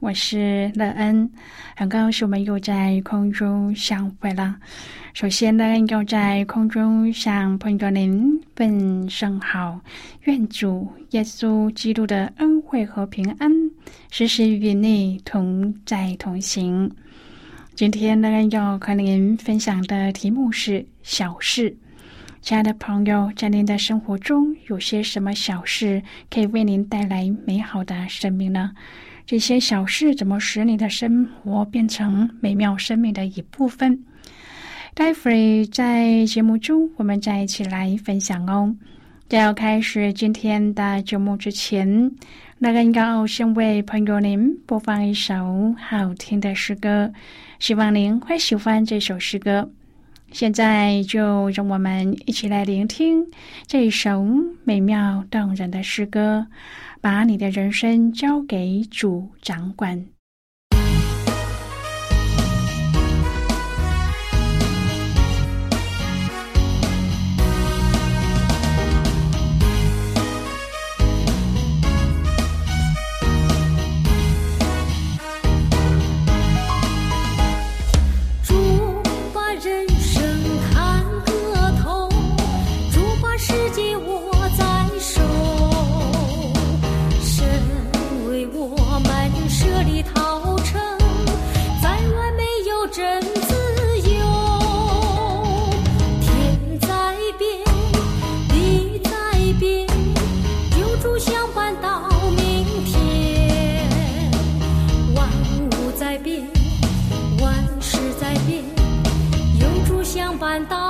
我是乐恩，很高兴我们又在空中相会了。首先乐恩，要在空中向朋友您问声好，愿主耶稣基督的恩惠和平安时时与你同在同行。今天乐恩，要和您分享的题目是小事。亲爱的朋友，在您的生活中有些什么小事可以为您带来美好的生命呢？这些小事怎么使你的生活变成美妙生命的一部分？待会儿在节目中，我们再一起来分享哦。在要开始今天的节目之前，那个要先为朋友您播放一首好听的诗歌，希望您会喜欢这首诗歌。现在就让我们一起来聆听这首美妙动人的诗歌。把你的人生交给主掌管。在变万事在变有主相伴到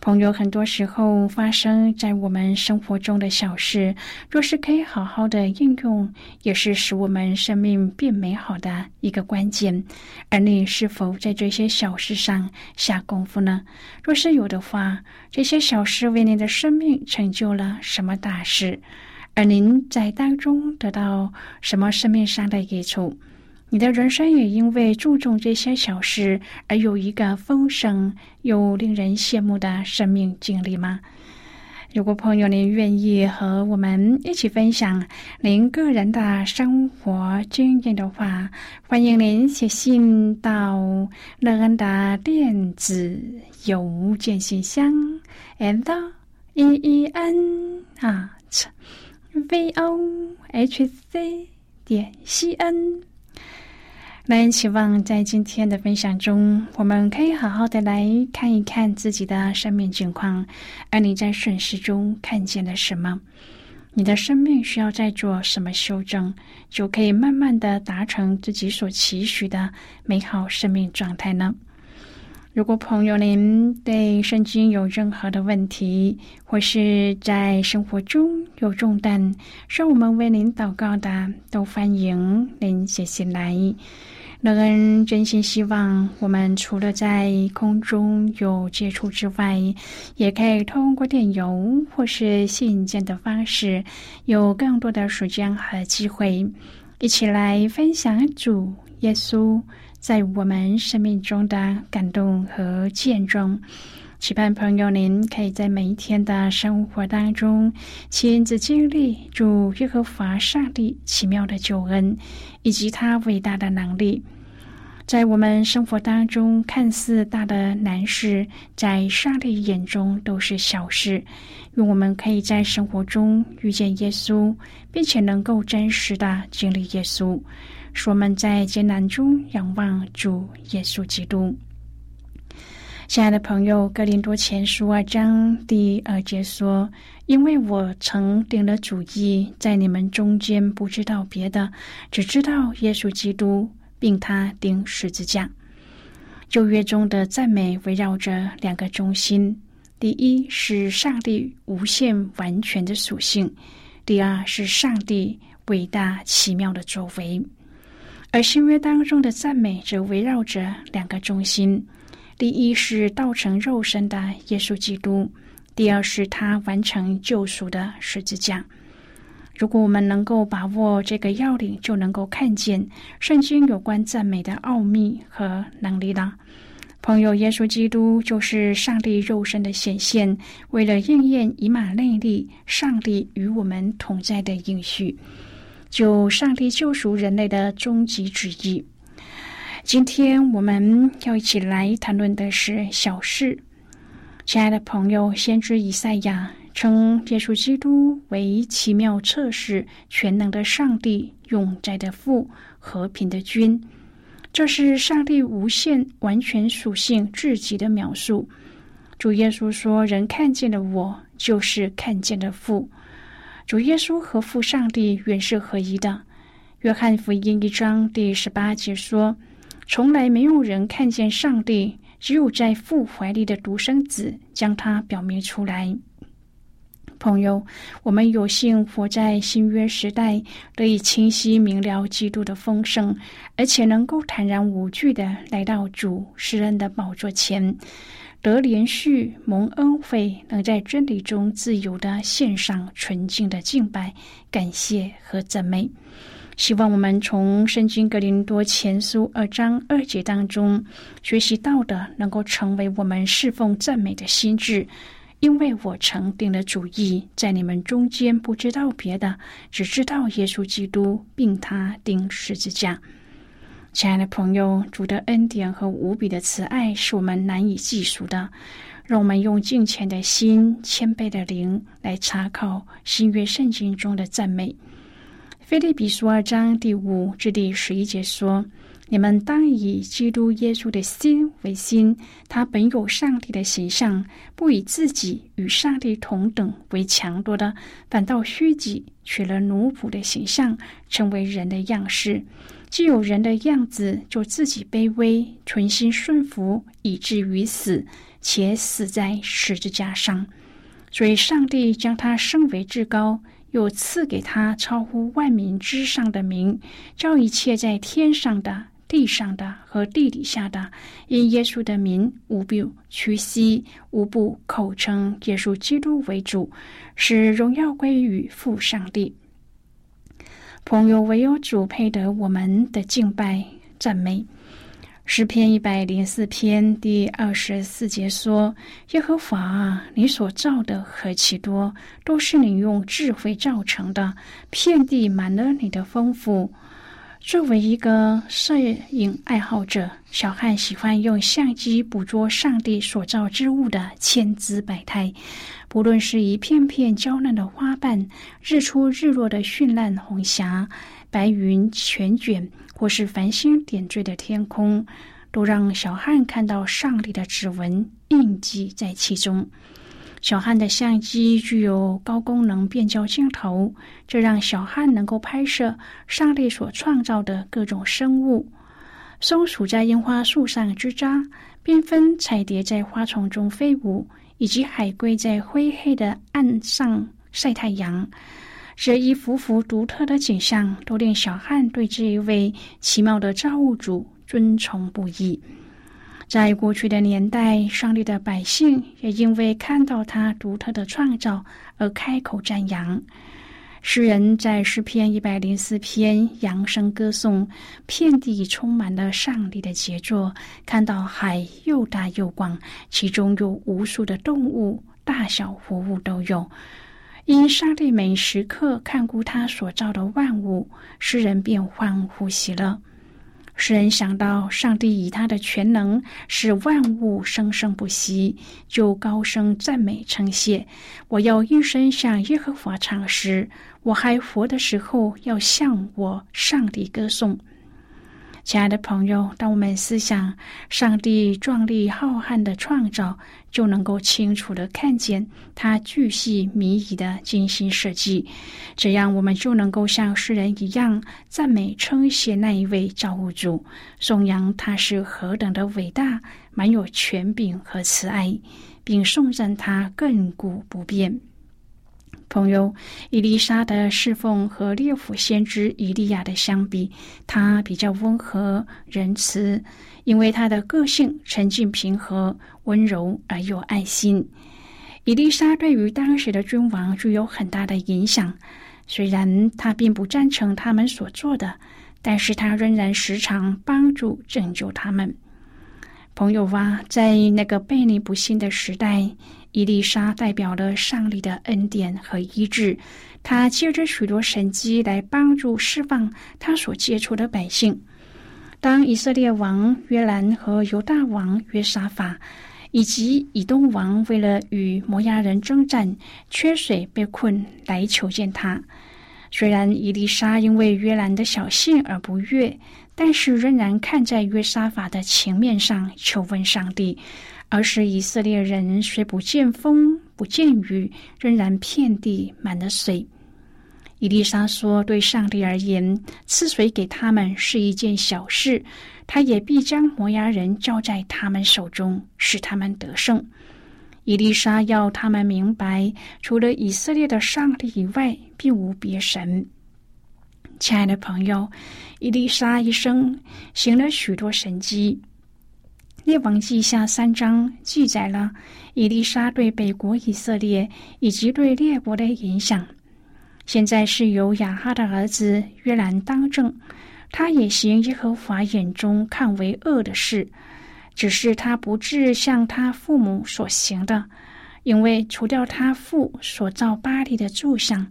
朋友，很多时候发生在我们生活中的小事，若是可以好好的应用，也是使我们生命变美好的一个关键。而你是否在这些小事上下功夫呢？若是有的话，这些小事为您的生命成就了什么大事？而您在当中得到什么生命上的益处？你的人生也因为注重这些小事而有一个丰盛又令人羡慕的生命经历吗？如果朋友您愿意和我们一起分享您个人的生活经验的话，欢迎您写信到乐恩的电子邮件信箱，and e e n 啊，v o h c 点 c n。那期望在今天的分享中，我们可以好好的来看一看自己的生命境况，而你在顺时中看见了什么？你的生命需要再做什么修正，就可以慢慢的达成自己所期许的美好生命状态呢？如果朋友您对圣经有任何的问题，或是在生活中有重担，需要我们为您祷告的，都欢迎您写信来。乐恩真心希望，我们除了在空中有接触之外，也可以通过电邮或是信件的方式，有更多的时间和机会，一起来分享主耶稣在我们生命中的感动和见证。期盼朋友您可以在每一天的生活当中，亲自经历主耶和华上帝奇妙的救恩，以及他伟大的能力。在我们生活当中，看似大的难事，在上帝眼中都是小事。愿我们可以在生活中遇见耶稣，并且能够真实的经历耶稣，使我们在艰难中仰望主耶稣基督。亲爱的朋友，《哥林多前书》二章第二节说：“因为我曾定了主意，在你们中间不知道别的，只知道耶稣基督。”并他钉十字架。旧约中的赞美围绕着两个中心：第一是上帝无限完全的属性；第二是上帝伟大奇妙的作为。而新约当中的赞美则围绕着两个中心：第一是道成肉身的耶稣基督；第二是他完成救赎的十字架。如果我们能够把握这个要领，就能够看见圣经有关赞美的奥秘和能力了。朋友，耶稣基督就是上帝肉身的显现，为了应验以马内利，上帝与我们同在的应许，就上帝救赎人类的终极旨意。今天我们要一起来谈论的是小事。亲爱的朋友，先知以赛亚。称耶稣基督为奇妙测试全能的上帝、永在的父、和平的君，这是上帝无限完全属性至极的描述。主耶稣说：“人看见了我，就是看见了父。”主耶稣和父上帝原是合一的。约翰福音一章第十八节说：“从来没有人看见上帝，只有在父怀里的独生子将他表明出来。”朋友，我们有幸活在新约时代，得以清晰明了基督的丰盛，而且能够坦然无惧的来到主施恩的宝座前，得连续蒙恩惠，能在真理中自由的献上纯净的敬拜、感谢和赞美。希望我们从圣经格林多前书二章二节当中学习到的，能够成为我们侍奉赞美的心智。因为我曾定了主意，在你们中间不知道别的，只知道耶稣基督，并他钉十字架。亲爱的朋友，主的恩典和无比的慈爱是我们难以计数的。让我们用敬虔的心、谦卑的灵来查考新约圣经中的赞美。菲利比书二章第五至第十一节说：“你们当以基督耶稣的心为心，他本有上帝的形象，不以自己与上帝同等为强夺的，反倒虚己，取了奴仆的形象，成为人的样式。既有人的样子，就自己卑微，存心顺服，以至于死，且死在十字架上。所以，上帝将他升为至高。又赐给他超乎万民之上的名，叫一切在天上的、地上的和地底下的，因耶稣的名，无不屈膝，无不口称耶稣基督为主，使荣耀归于父上帝。朋友，唯有主配得我们的敬拜赞美。诗篇一百零四篇第二十四节说：“耶和华，你所造的何其多，都是你用智慧造成的，遍地满了你的丰富。”作为一个摄影爱好者，小汉喜欢用相机捕捉上帝所造之物的千姿百态，不论是一片片娇嫩的花瓣，日出日落的绚烂红霞，白云全卷。或是繁星点缀的天空，都让小汉看到上帝的指纹印记在其中。小汉的相机具有高功能变焦镜头，这让小汉能够拍摄上帝所创造的各种生物：松鼠在樱花树上吱喳，缤纷彩蝶在花丛中飞舞，以及海龟在灰黑的岸上晒太阳。这一幅幅独特的景象，都令小汉对这一位奇妙的造物主尊崇不已。在过去的年代，上帝的百姓也因为看到他独特的创造而开口赞扬。诗人在诗篇一百零四篇扬声歌颂，遍地充满了上帝的杰作。看到海又大又广，其中有无数的动物，大小活物都有。因上帝每时刻看顾他所造的万物，诗人便欢呼喜乐。诗人想到上帝以他的全能使万物生生不息，就高声赞美称谢。我要一生向耶和华唱诗，我还活的时候要向我上帝歌颂。亲爱的朋友，当我们思想上帝壮丽浩瀚的创造，就能够清楚的看见他巨细靡遗的精心设计。这样，我们就能够像诗人一样赞美称谢那一位造物主，颂扬他是何等的伟大，满有权柄和慈爱，并颂赞他亘古不变。朋友，伊丽莎的侍奉和列府先知以利亚的相比，她比较温和仁慈，因为她的个性沉静平和、温柔而又爱心。伊丽莎对于当时的君王具有很大的影响，虽然她并不赞成他们所做的，但是她仍然时常帮助拯救他们。朋友啊，在那个背离不幸的时代。伊丽莎代表了上帝的恩典和医治，他借着许多神迹来帮助释放他所接触的百姓。当以色列王约兰和犹大王约沙法以及以东王为了与摩押人征战缺水被困来求见他，虽然伊丽莎因为约兰的小信而不悦，但是仍然看在约沙法的情面上求问上帝。而是以色列人虽不见风不见雨，仍然遍地满了水。伊丽莎说：“对上帝而言，赐水给他们是一件小事，他也必将摩押人交在他们手中，使他们得胜。”伊丽莎要他们明白，除了以色列的上帝以外，并无别神。亲爱的朋友，伊丽莎一生行了许多神迹。列王记下三章记载了伊丽莎对北国以色列以及对列国的影响。现在是由亚哈的儿子约兰当政，他也行耶和华眼中看为恶的事，只是他不至像他父母所行的，因为除掉他父所造巴黎的柱像。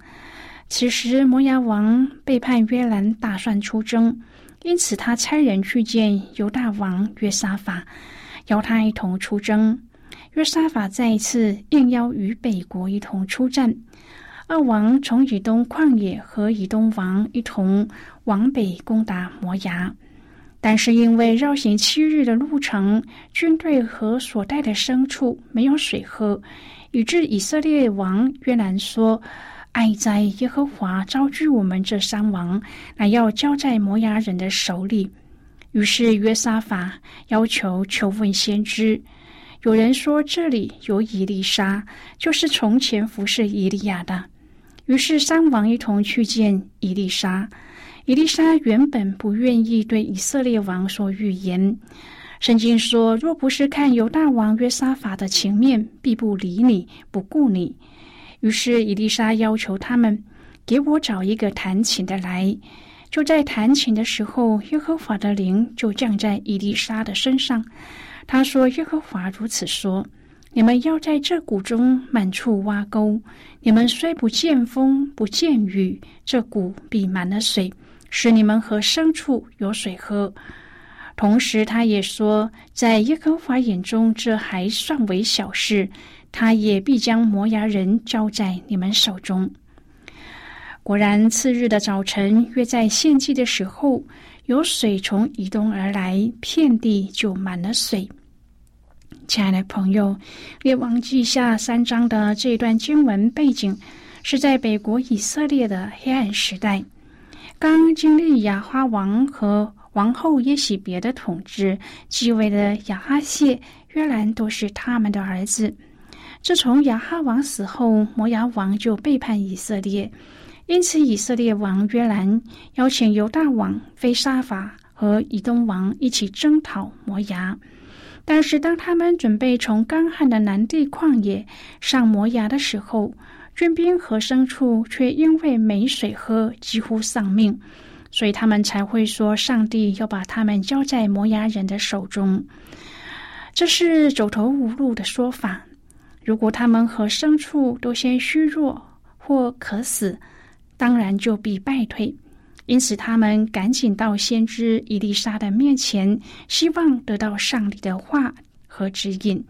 此时摩押王背叛约兰，打算出征。因此，他差人去见犹大王约沙法，邀他一同出征。约沙法再一次应邀与北国一同出战。二王从以东旷野和以东王一同往北攻打摩崖。但是因为绕行七日的路程，军队和所带的牲畜没有水喝，以致以色列王约兰说：“爱在耶和华招聚我们这三王，乃要交在摩押人的手里。”于是约沙法要求求问先知。有人说这里有以利沙，就是从前服侍以利亚的。于是三王一同去见以利沙。伊丽莎原本不愿意对以色列王说预言。圣经说：“若不是看犹大王约沙法的情面，必不理你，不顾你。”于是伊丽莎要求他们给我找一个弹琴的来。就在弹琴的时候，耶和华的灵就降在伊丽莎的身上。他说：“耶和华如此说：你们要在这谷中满处挖沟。你们虽不见风，不见雨，这谷必满了水。”使你们和牲畜有水喝。同时，他也说，在耶和华眼中，这还算为小事。他也必将摩崖人交在你们手中。果然，次日的早晨，约在献祭的时候，有水从以东而来，遍地就满了水。亲爱的朋友，《列王记下》三章的这段经文背景，是在北国以色列的黑暗时代。刚经历亚哈王和王后耶喜别的统治，继位的亚哈谢、约兰都是他们的儿子。自从亚哈王死后，摩押王就背叛以色列，因此以色列王约兰邀请犹大王菲沙法和以东王一起征讨摩押。但是，当他们准备从干旱的南地旷野上摩崖的时候，军兵和牲畜却因为没水喝，几乎丧命，所以他们才会说上帝要把他们交在摩崖人的手中。这是走投无路的说法。如果他们和牲畜都先虚弱或渴死，当然就必败退。因此，他们赶紧到先知伊丽莎的面前，希望得到上帝的话和指引。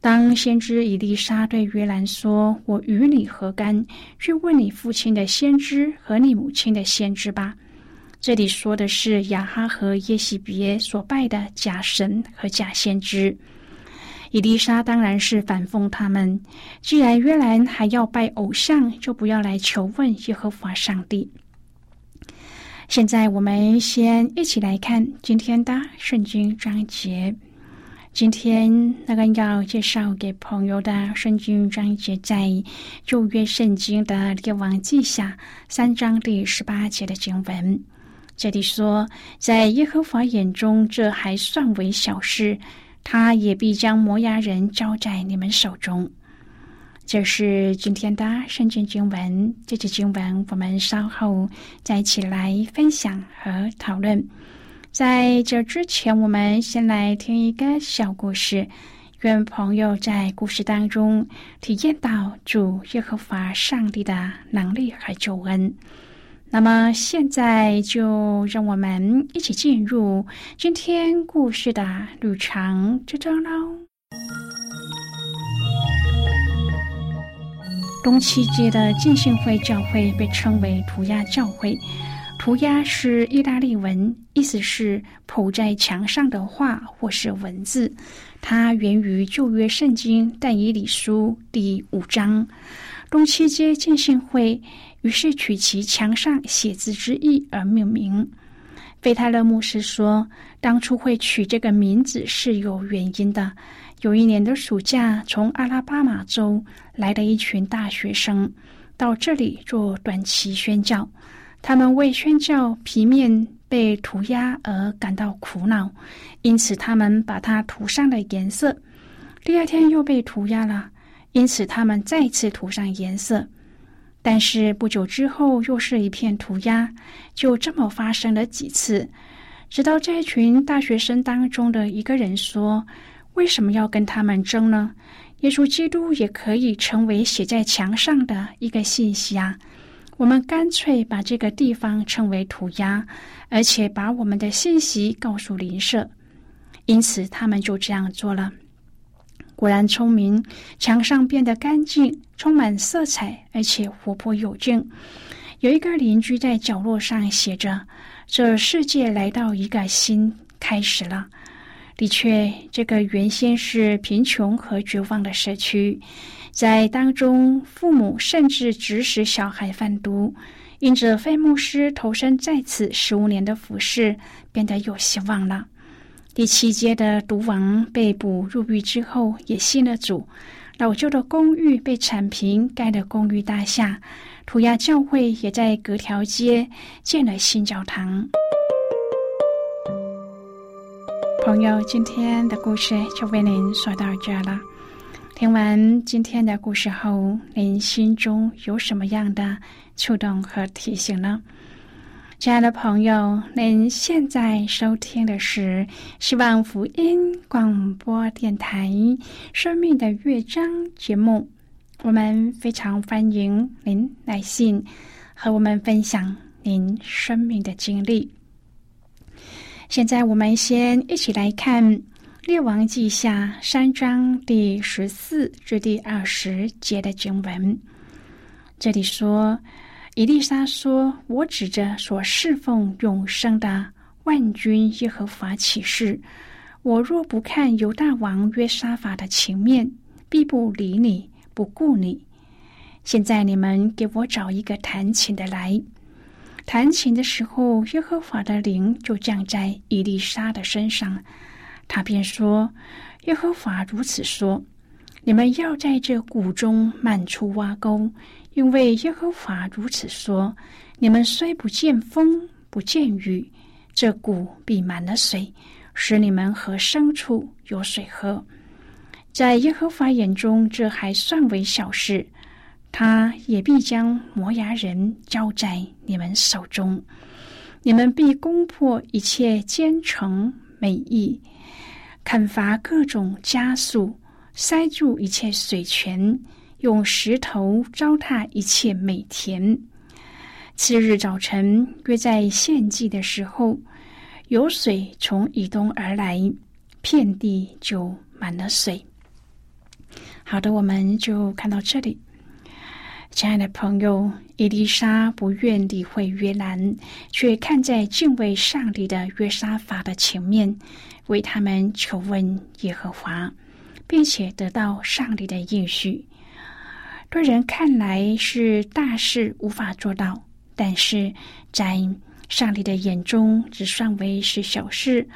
当先知以利沙对约兰说：“我与你何干？去问你父亲的先知和你母亲的先知吧。”这里说的是亚哈和耶喜别所拜的假神和假先知。伊丽莎当然是反讽他们：既然约兰还要拜偶像，就不要来求问耶和华上帝。现在我们先一起来看今天的圣经章节。今天那个要介绍给朋友的圣经章节，在旧约圣经的列王记下三章第十八节的经文。这里说，在耶和华眼中，这还算为小事，他也必将摩押人交在你们手中。这是今天的圣经经文。这节经文我们稍后再一起来分享和讨论。在这之前，我们先来听一个小故事，愿朋友在故事当中体验到主耶和华上帝的能力和救恩。那么，现在就让我们一起进入今天故事的旅程之中喽。东七街的浸信会教会被称为涂鸦教会。涂鸦是意大利文，意思是铺在墙上的画或是文字。它源于旧约圣经但以理书第五章。东七街建信会于是取其墙上写字之意而命名。费泰勒牧师说，当初会取这个名字是有原因的。有一年的暑假，从阿拉巴马州来的一群大学生到这里做短期宣教。他们为宣教皮面被涂鸦而感到苦恼，因此他们把它涂上了颜色。第二天又被涂鸦了，因此他们再次涂上颜色。但是不久之后又是一片涂鸦，就这么发生了几次，直到这群大学生当中的一个人说：“为什么要跟他们争呢？耶稣基督也可以成为写在墙上的一个信息啊！”我们干脆把这个地方称为涂鸦，而且把我们的信息告诉邻舍。因此，他们就这样做了。果然聪明，墙上变得干净，充满色彩，而且活泼有劲。有一个邻居在角落上写着：“这世界来到一个新开始了。”的确，这个原先是贫穷和绝望的社区，在当中，父母甚至指使小孩贩毒。因着费牧师投身在此十五年的服饰，变得有希望了。第七阶的毒王被捕入狱之后，也信了主。老旧的公寓被铲平，盖了公寓大厦，涂鸦教会也在隔条街建了新教堂。朋友，今天的故事就为您说到这了。听完今天的故事后，您心中有什么样的？触动和提醒呢，亲爱的朋友，您现在收听的是希望福音广播电台《生命的乐章》节目。我们非常欢迎您来信和我们分享您生命的经历。现在，我们先一起来看《列王记下》三章第十四至第二十节的经文。这里说。伊丽莎说：“我指着所侍奉永生的万军耶和华起誓，我若不看犹大王约沙法的情面，必不理你，不顾你。现在你们给我找一个弹琴的来。弹琴的时候，耶和华的灵就降在伊丽莎的身上，他便说：耶和华如此说，你们要在这谷中满处挖沟。”因为耶和华如此说：“你们虽不见风，不见雨，这谷必满了水，使你们和牲畜有水喝。在耶和华眼中，这还算为小事。他也必将摩崖人交在你们手中，你们必攻破一切奸臣美意，砍伐各种加速，塞住一切水泉。”用石头糟蹋一切美田。次日早晨，约在献祭的时候，有水从以东而来，遍地就满了水。好的，我们就看到这里。亲爱的朋友，伊丽莎不愿理会约兰，却看在敬畏上帝的约沙法的前面，为他们求问耶和华，并且得到上帝的应许。对人看来是大事无法做到，但是在上帝的眼中只算为是小事。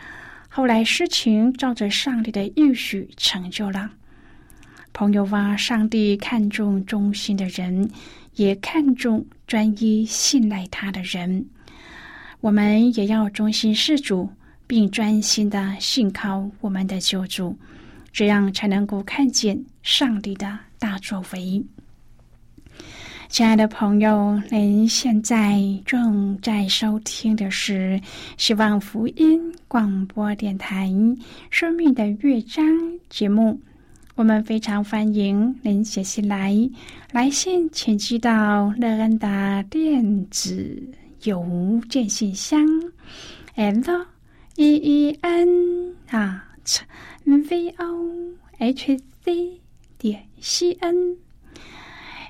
后来事情照着上帝的应许成就了。朋友ว่า上帝看重忠心的人，也看重专一信赖他的人。我们也要忠心事主，并专心的信靠我们的救主，这样才能够看见上帝的大作为。亲爱的朋友，您现在正在收听的是希望福音广播电台《生命的乐章》节目。我们非常欢迎您写信来，来信请寄到乐恩的电子邮件信箱：l e e n at v o h c 点 c n。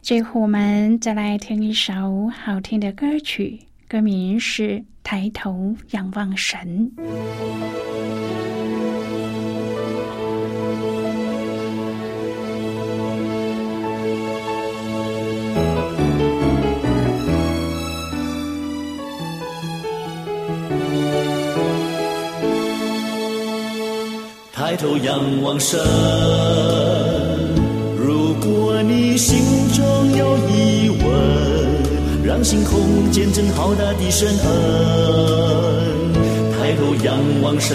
最后，我们再来听一首好听的歌曲，歌名是《抬头仰望神》。抬头仰望神。如果你心中有疑问，让星空见证浩大的神恩。抬头仰望神，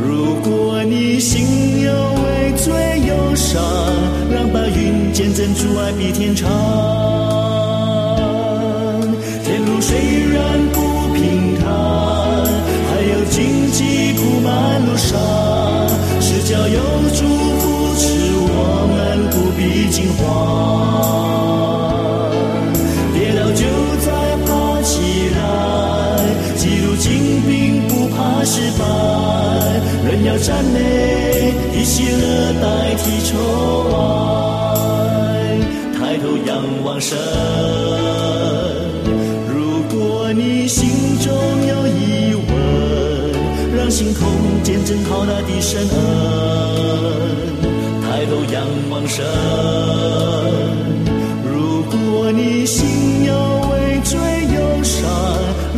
如果你心有畏罪忧伤，让白云见证主爱比天长。天如水赞美，以喜乐代替愁哀，抬头仰望神。如果你心中有疑问，让星空见证浩大的神恩，抬头仰望神。如果你心有为罪忧伤，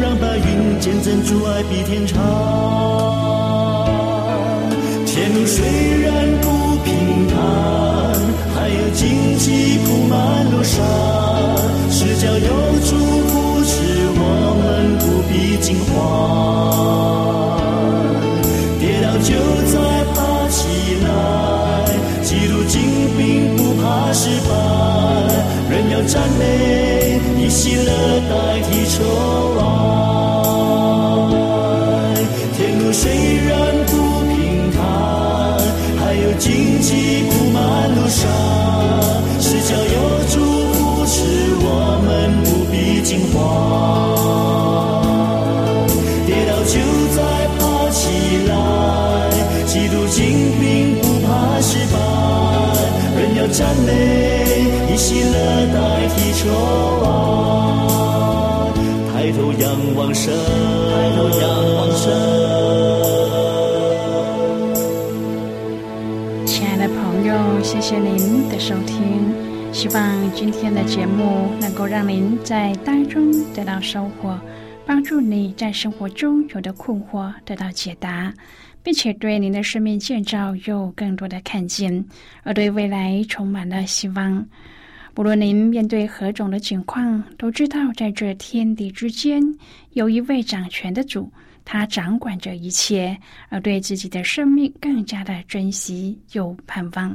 让白云见证阻碍比天长。虽然不平坦，还有荆棘铺满路上，是叫有主扶持我们不必惊慌。跌倒就再爬起来，记录精兵不怕失败，人要赞美，以喜乐精兵不怕失败，人要赞美，以喜乐代替愁哀，抬头仰望神，抬头仰望神。亲爱的朋友，谢谢您的收听。希望今天的节目能够让您在当中得到收获，帮助你在生活中有的困惑得到解答，并且对您的生命建造有更多的看见，而对未来充满了希望。无论您面对何种的境况，都知道在这天地之间有一位掌权的主，他掌管着一切，而对自己的生命更加的珍惜又盼望。